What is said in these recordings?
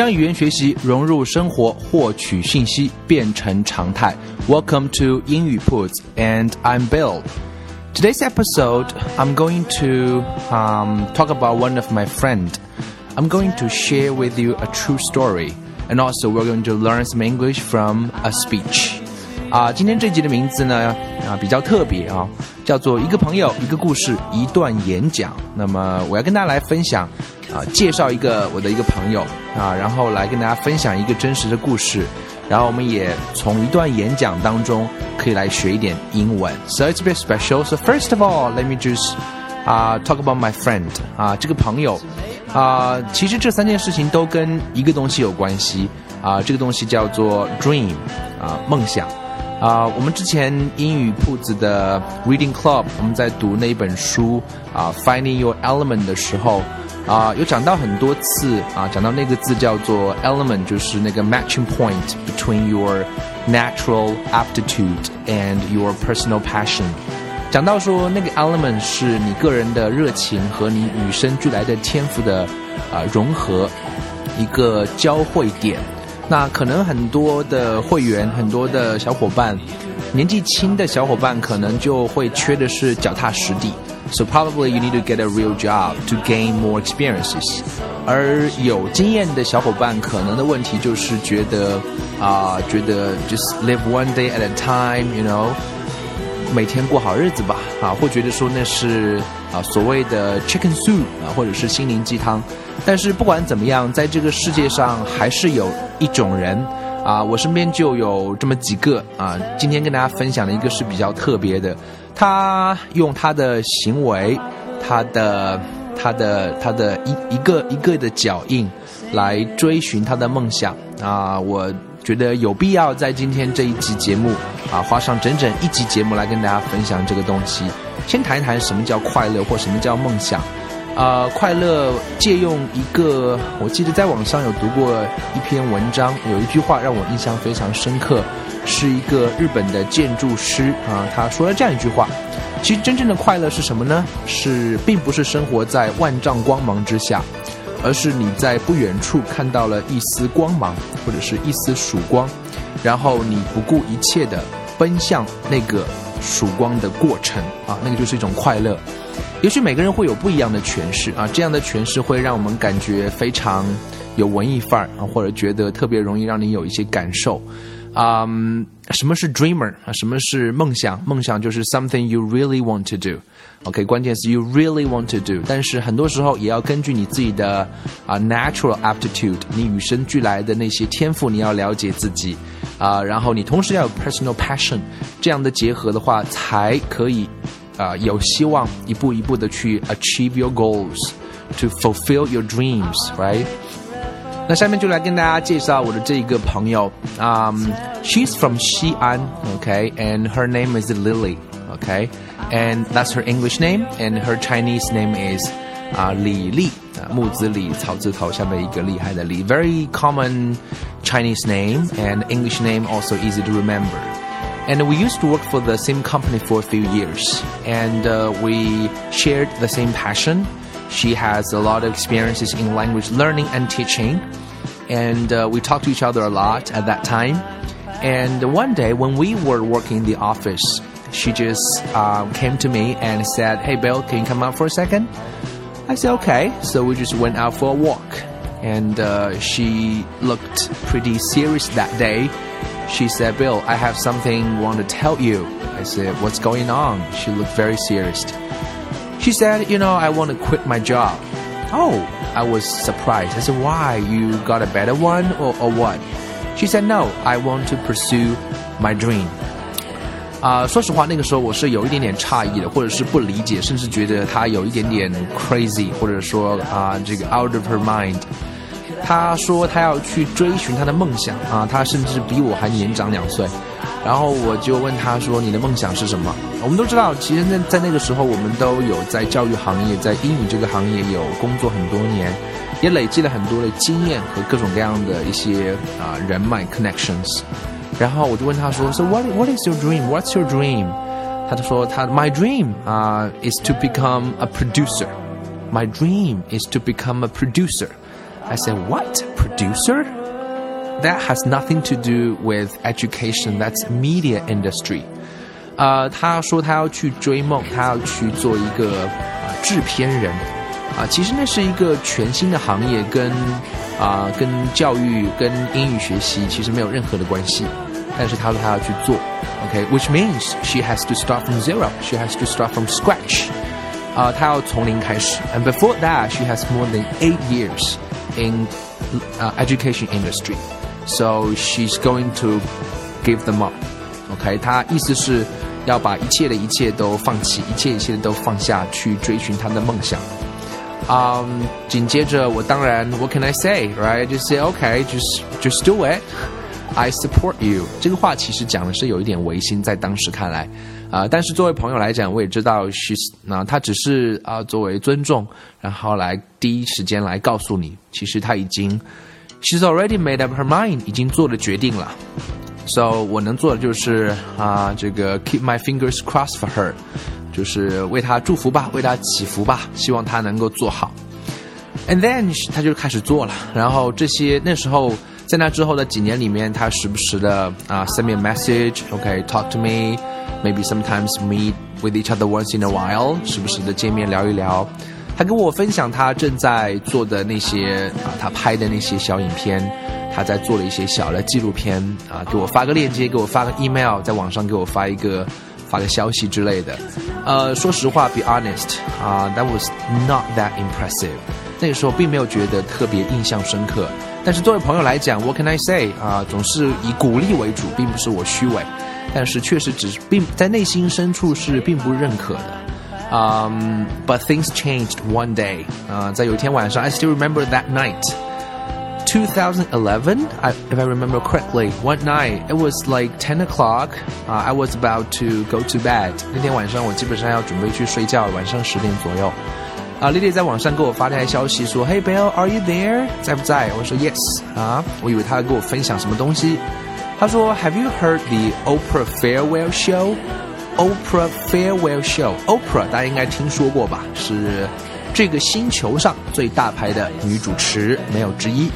将语言学习融入生活，获取信息变成常态。Welcome to 英语 Puts, and I'm Bill. Today's episode, I'm going to um, talk about one of my friend. I'm going to share with you a true story, and also we're going to learn some English from a speech. 啊，今天这集的名字呢，啊比较特别啊， 叫做一个朋友一个故事一段演讲。那么我要跟大家来分享。啊，介绍一个我的一个朋友啊，然后来跟大家分享一个真实的故事，然后我们也从一段演讲当中可以来学一点英文。So it's a bit special. So first of all, let me just 啊 talk about my friend 啊这个朋友啊，其实这三件事情都跟一个东西有关系啊，这个东西叫做 dream 啊梦想啊。我们之前英语铺子的 reading club，我们在读那本书啊 Finding Your Element 的时候。啊，有讲到很多次啊，讲到那个字叫做 element，就是那个 matching point between your natural aptitude and your personal passion。讲到说那个 element 是你个人的热情和你与生俱来的天赋的啊融合一个交汇点。那可能很多的会员，很多的小伙伴，年纪轻的小伙伴可能就会缺的是脚踏实地。So probably you need to get a real job to gain more experiences。而有经验的小伙伴可能的问题就是觉得啊，觉得 just live one day at a time，you know，每天过好日子吧，啊，会觉得说那是啊所谓的 chicken soup 啊，或者是心灵鸡汤。但是不管怎么样，在这个世界上还是有一种人啊，我身边就有这么几个啊。今天跟大家分享的一个是比较特别的。他用他的行为，他的他的他的一一个一个的脚印，来追寻他的梦想啊！我觉得有必要在今天这一集节目啊，花上整整一集节目来跟大家分享这个东西。先谈一谈什么叫快乐，或什么叫梦想。啊，快乐借用一个，我记得在网上有读过一篇文章，有一句话让我印象非常深刻。是一个日本的建筑师啊，他说了这样一句话：，其实真正的快乐是什么呢？是并不是生活在万丈光芒之下，而是你在不远处看到了一丝光芒，或者是一丝曙光，然后你不顾一切的奔向那个曙光的过程啊，那个就是一种快乐。也许每个人会有不一样的诠释啊，这样的诠释会让我们感觉非常有文艺范儿啊，或者觉得特别容易让你有一些感受。啊，什么是 dreamer 啊？什么是梦想？梦想就是 something you really want to do。OK，关键是 you really want to do。但是很多时候也要根据你自己的啊 natural aptitude，你与生俱来的那些天赋，你要了解自己啊，然后你同时要有 personal passion，这样的结合的话，才可以啊有希望一步一步的去 achieve your goals，to fulfill your dreams，right？ 那下面就来跟大家介绍我的这一个朋友。Um, she's from Xi'an, okay, and her name is Lily, okay, and that's her English name, and her Chinese name is 啊李丽啊木子李草字头下面一个厉害的李，very common Chinese name and English name also easy to remember. And we used to work for the same company for a few years, and uh, we shared the same passion she has a lot of experiences in language learning and teaching, and uh, we talked to each other a lot at that time. And one day, when we were working in the office, she just um, came to me and said, Hey, Bill, can you come out for a second? I said, Okay. So we just went out for a walk. And uh, she looked pretty serious that day. She said, Bill, I have something want to tell you. I said, What's going on? She looked very serious. She said, you know, I want to quit my job. Oh, I was surprised. I said, why? You got a better one or, or what? She said, no, I want to pursue my dream. 啊，说实话，那个时候我是有一点点诧异的，或者是不理解，甚至觉得他有一点点 crazy，或者说啊，这个 out of her mind。他说他要去追寻他的梦想啊，他甚至比我还年长两岁。然后我就问他说：“你的梦想是什么？”我们都知道，其实在在那个时候，我们都有在教育行业，在英语这个行业有工作很多年，也累积了很多的经验和各种各样的一些啊人脉 connections。然后我就问他说：“So what what is your dream? What's your dream？” 他就说：“他 My dream 啊 is to become a producer. My dream is to become a producer.” I said, "What producer?" That has nothing to do with education. That's media industry. 呃，他说他要去追梦，他要去做一个啊制片人。啊，其实那是一个全新的行业，跟啊跟教育、跟英语学习其实没有任何的关系。但是他说他要去做，OK，which、okay? means she has to start from zero. She has to start from scratch. 啊，她要从零开始。And before that, she has more than eight years in uh, education industry. So she's going to give them up. OK，她意思是要把一切的一切都放弃，一切一切的都放下去追寻她的梦想。嗯、紧接着我当然，What can I say? Right? Just say OK, just just do it. I support you。这个话其实讲的是有一点违心，在当时看来，啊、但是作为朋友来讲，我也知道，she's 那他只是啊、作为尊重，然后来第一时间来告诉你，其实他已经。She's already made up her mind，已经做了决定了。So 我能做的就是啊，这个 keep my fingers crossed for her，就是为她祝福吧，为她祈福吧，希望她能够做好。And then 她就开始做了，然后这些那时候在那之后的几年里面，她时不时的啊 send me a message，OK，talk、okay, to me，maybe sometimes meet with each other once in a while，时不时的见面聊一聊。 他跟我分享他正在做的那些啊，他拍的那些小影片，他在做的一些小的纪录片啊，给我发个链接，给我发个 email，在网上给我发一个发个消息之类的。呃，说实话，be honest 啊，that was not that impressive。那个时候并没有觉得特别印象深刻。但是作为朋友来讲，what can I say 啊，总是以鼓励为主，并不是我虚伪，但是确实只是并在内心深处是并不认可的。Um, but things changed one day. Uh, 在有一天晚上, I still remember that night. 2011, I, if I remember correctly, one night it was like 10 o'clock. Uh, I was about to go to bed. 那天晚上我基本上要准备去睡觉，晚上十点左右。啊，丽丽在网上给我发了条消息说：“Hey Bill, are you there？在不在？”我说：“Yes。”啊，我以为他跟我分享什么东西。他说：“Have you heard the Oprah farewell show？” Oprah Farewell Show，Oprah 大家应该听说过吧？是这个星球上最大牌的女主持，没有之一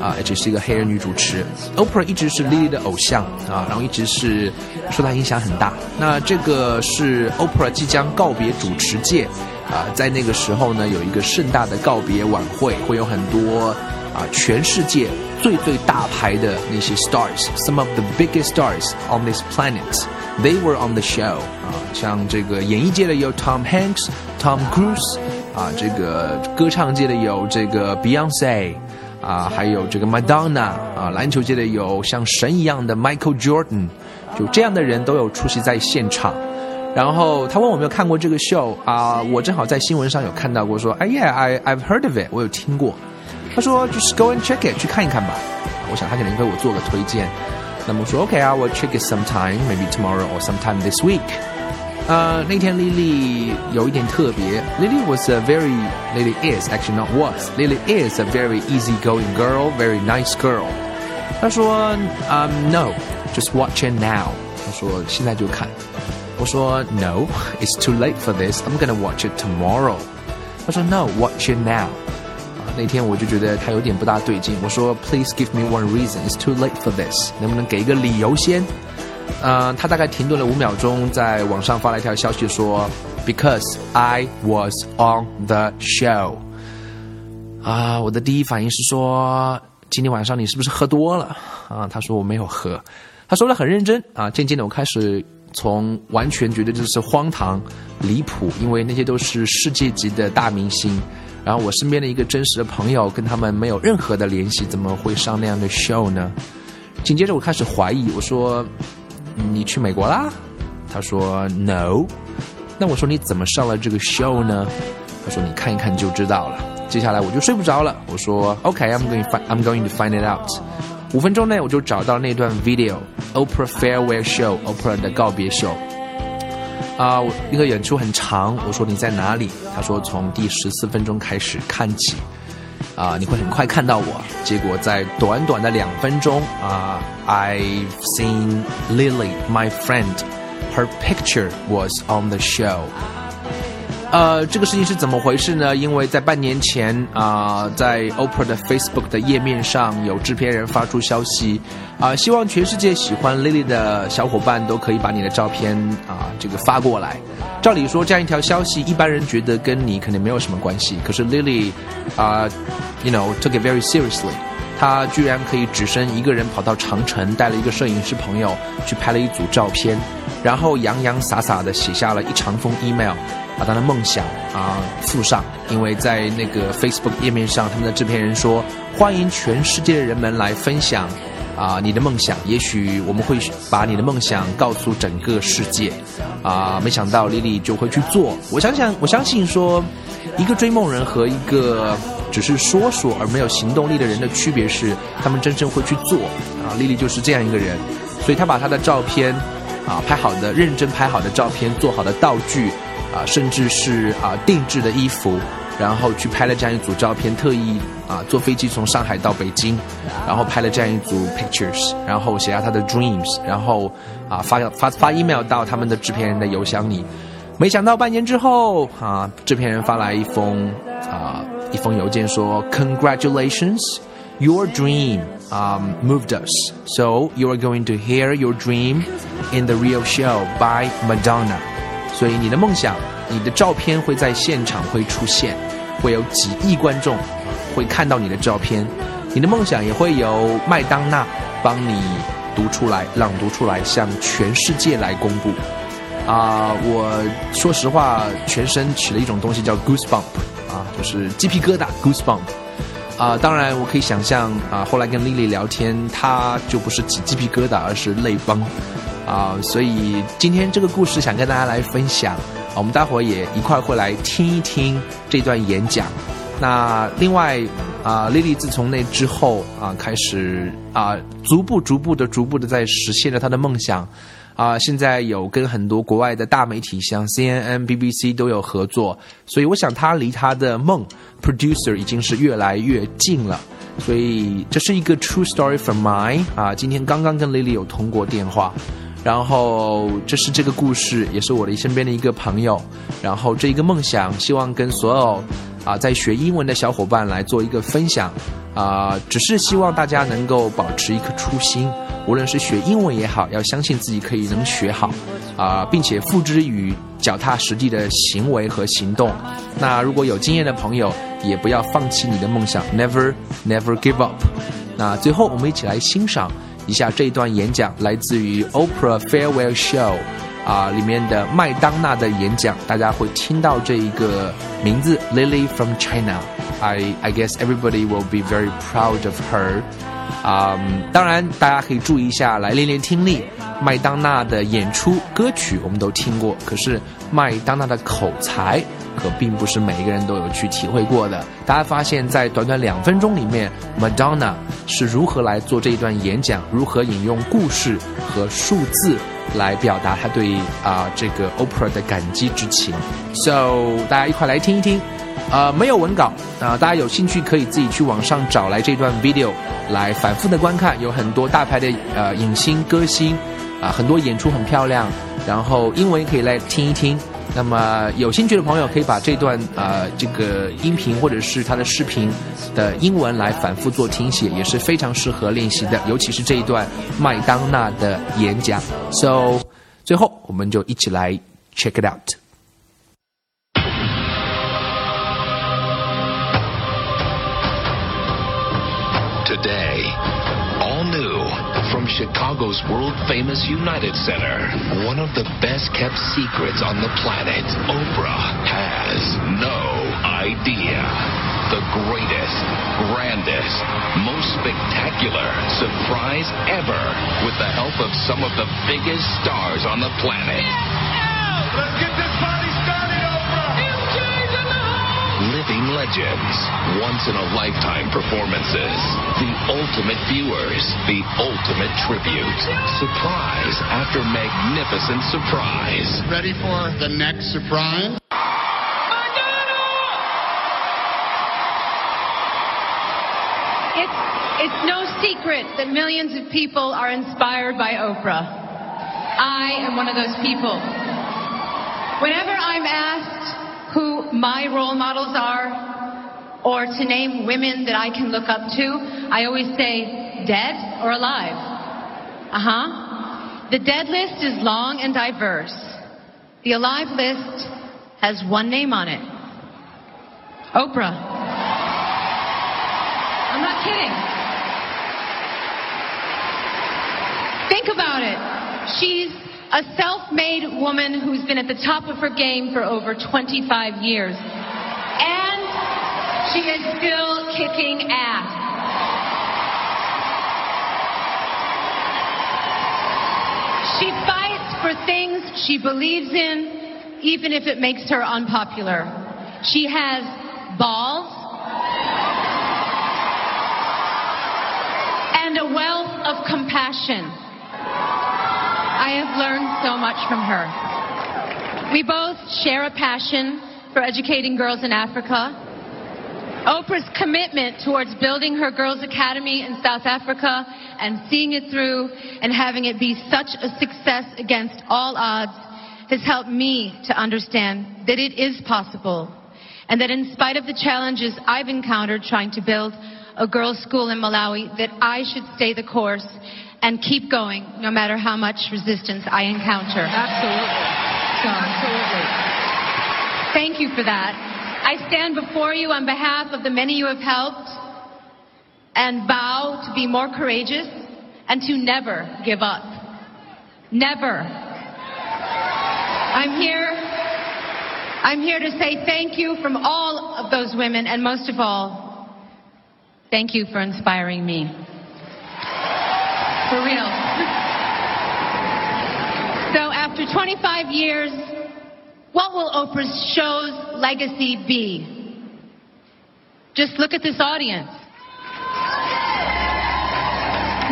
啊，而且是一个黑人女主持。Oprah 一直是 Lily 的偶像啊，然后一直是受她影响很大。那这个是 Oprah 即将告别主持界啊，在那个时候呢，有一个盛大的告别晚会，会有很多啊全世界最最大牌的那些 stars，some of the biggest stars on this planet。They were on the show 啊，像这个演艺界的有 Tom Hanks、Tom Cruise 啊，这个歌唱界的有这个 Beyonce 啊，还有这个 Madonna 啊，篮球界的有像神一样的 Michael Jordan，就这样的人都有出席在现场。然后他问我有没有看过这个 show 啊，我正好在新闻上有看到过，说哎呀，I I've heard of it，我有听过。他说就是 go and check it，去看一看吧。我想他可能给我做个推荐。那么我说 OK 啊，我 check it sometime, maybe tomorrow or sometime this week。呃，那天 Lily 有一点特别，Lily was a very Lily is actually not was Lily is a very easygoing girl, very nice girl。她说，Um no, just watch it now。她说现在就看。我说 No, it's too late for this. I'm gonna watch it tomorrow。她说 No, watch it now。 那天我就觉得他有点不大对劲，我说 Please give me one reason. It's too late for this. 能不能给一个理由先？呃，他大概停顿了五秒钟，在网上发了一条消息说，Because I was on the show。啊，我的第一反应是说，今天晚上你是不是喝多了？啊，他说我没有喝，他说的很认真啊。渐渐的，我开始从完全觉得这是荒唐、离谱，因为那些都是世界级的大明星。然后我身边的一个真实的朋友跟他们没有任何的联系，怎么会上那样的 show 呢？紧接着我开始怀疑，我说：“你去美国啦？”他说 No。那我说你怎么上了这个 show 呢？他说你看一看就知道了。接下来我就睡不着了。我说 OK，I'm going I'm going to find it out。五分钟内我就找到那段 video，Oprah farewell show，Oprah 的告别秀。啊，我一个演出很长。我说你在哪里？他说从第十四分钟开始看起。啊，你会很快看到我。结果在短短的两分钟啊，I've seen Lily, my friend. Her picture was on the show. 呃，这个事情是怎么回事呢？因为在半年前啊，在 Oprah 的 Facebook 的页面上有制片人发出消息，啊，希望全世界喜欢 Lily 的小伙伴都可以把你的照片啊，这个发过来。照理说，这样一条消息，一般人觉得跟你肯定没有什么关系。可是 Lily 啊，you know took it very seriously，他居然可以只身一个人跑到长城，带了一个摄影师朋友去拍了一组照片，然后洋洋洒洒的写下了一长封 email。把他的梦想啊附上，因为在那个 Facebook 页面上，他们的制片人说欢迎全世界的人们来分享啊你的梦想，也许我们会把你的梦想告诉整个世界啊。没想到丽丽就会去做。我想想，我相信说，一个追梦人和一个只是说说而没有行动力的人的区别是，他们真正会去做啊。丽丽就是这样一个人，所以她把她的照片啊拍好的、认真拍好的照片，做好的道具。啊，甚至是啊定制的衣服，然后去拍了这样一组照片，特意啊坐飞机从上海到北京，然后拍了这样一组 pictures，然后写下他的 dreams，然后啊发发发 email 到他们的制片人的邮箱里。没想到半年之后啊，制片人发来一封一封邮件说，Congratulations，your dream um moved us，so you are going to hear your dream in the real show by Madonna。所以你的梦想，你的照片会在现场会出现，会有几亿观众会看到你的照片，你的梦想也会由麦当娜帮你读出来、朗读出来，向全世界来公布。啊，我说实话，全身起了一种东西叫 goosebump，啊，就是鸡皮疙瘩 goosebump。啊，当然我可以想象，啊，后来跟丽丽聊天，她就不是起鸡皮疙瘩，而是泪崩。啊，所以今天这个故事想跟大家来分享，我们待会儿也一块会来听一听这段演讲。那另外啊，丽丽自从那之后啊，开始啊，逐步、逐步的、逐步的在实现着她的梦想。啊，现在有跟很多国外的大媒体，像 CNN、BBC 都有合作，所以我想他离他的梦 producer 已经是越来越近了。所以这是一个 true story from mine 啊，今天刚刚跟丽丽有通过电话。然后，这是这个故事，也是我的身边的一个朋友。然后，这一个梦想，希望跟所有啊在学英文的小伙伴来做一个分享。啊，只是希望大家能够保持一颗初心，无论是学英文也好，要相信自己可以能学好啊，并且付之于脚踏实地的行为和行动。那如果有经验的朋友，也不要放弃你的梦想，never never give up。那最后，我们一起来欣赏。一下这一段演讲来自于 Oprah Farewell Show，啊，里面的麦当娜的演讲，大家会听到这一个名字 Lily from China。I I guess everybody will be very proud of her。啊，当然大家可以注意一下，来练练听力。麦当娜的演出歌曲我们都听过，可是麦当娜的口才。可并不是每一个人都有去体会过的。大家发现，在短短两分钟里面，Madonna 是如何来做这一段演讲，如何引用故事和数字来表达她对啊这个 Opera 的感激之情。So，大家一块来听一听。呃，没有文稿啊，大家有兴趣可以自己去网上找来这段 video 来反复的观看。有很多大牌的呃影星歌星啊，很多演出很漂亮。然后英文可以来听一听。那么有兴趣的朋友可以把这段啊这个音频或者是他的视频的英文来反复做听写，也是非常适合练习的，尤其是这一段麦当娜的演讲。So，最后我们就一起来 check it out。Chicago's world famous United Center. One of the best kept secrets on the planet. Oprah has no idea. The greatest, grandest, most spectacular surprise ever with the help of some of the biggest stars on the planet. Let's get this party! Living legends, once in a lifetime performances, the ultimate viewers, the ultimate tribute. Surprise after magnificent surprise. Ready for the next surprise? It's, it's no secret that millions of people are inspired by Oprah. I am one of those people. Whenever I'm asked who my role models are, or to name women that I can look up to, I always say dead or alive. Uh huh. The dead list is long and diverse. The alive list has one name on it Oprah. I'm not kidding. Think about it. She's a self made woman who's been at the top of her game for over 25 years. And she is still kicking ass. She fights for things she believes in, even if it makes her unpopular. She has balls and a wealth of compassion. I have learned so much from her. We both share a passion for educating girls in Africa. Oprah's commitment towards building her Girls Academy in South Africa and seeing it through and having it be such a success against all odds has helped me to understand that it is possible and that in spite of the challenges I've encountered trying to build a girls' school in Malawi, that I should stay the course and keep going no matter how much resistance I encounter. Absolutely. So, Absolutely. thank you for that. I stand before you on behalf of the many you have helped and vow to be more courageous and to never give up. Never. I'm here. I'm here to say thank you from all of those women and most of all, thank you for inspiring me. For real. So after 25 years, what will Oprah's show's legacy be? Just look at this audience.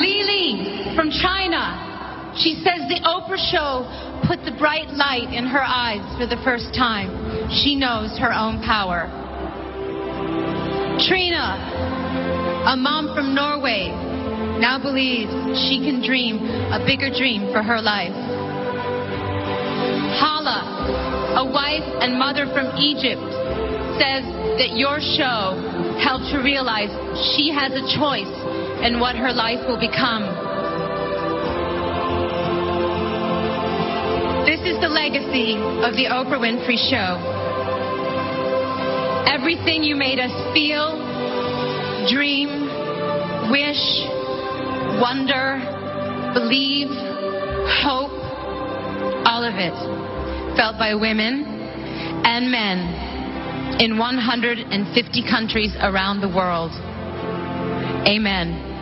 Lily from China. She says the Oprah show put the bright light in her eyes for the first time. She knows her own power. Trina, a mom from Norway, now believes she can dream a bigger dream for her life. Hala, a wife and mother from Egypt, says that your show helped her realize she has a choice in what her life will become. This is the legacy of the Oprah Winfrey Show. Everything you made us feel, dream, wish, wonder, believe, hope, all of it felt by women and men in 150 countries around the world. Amen.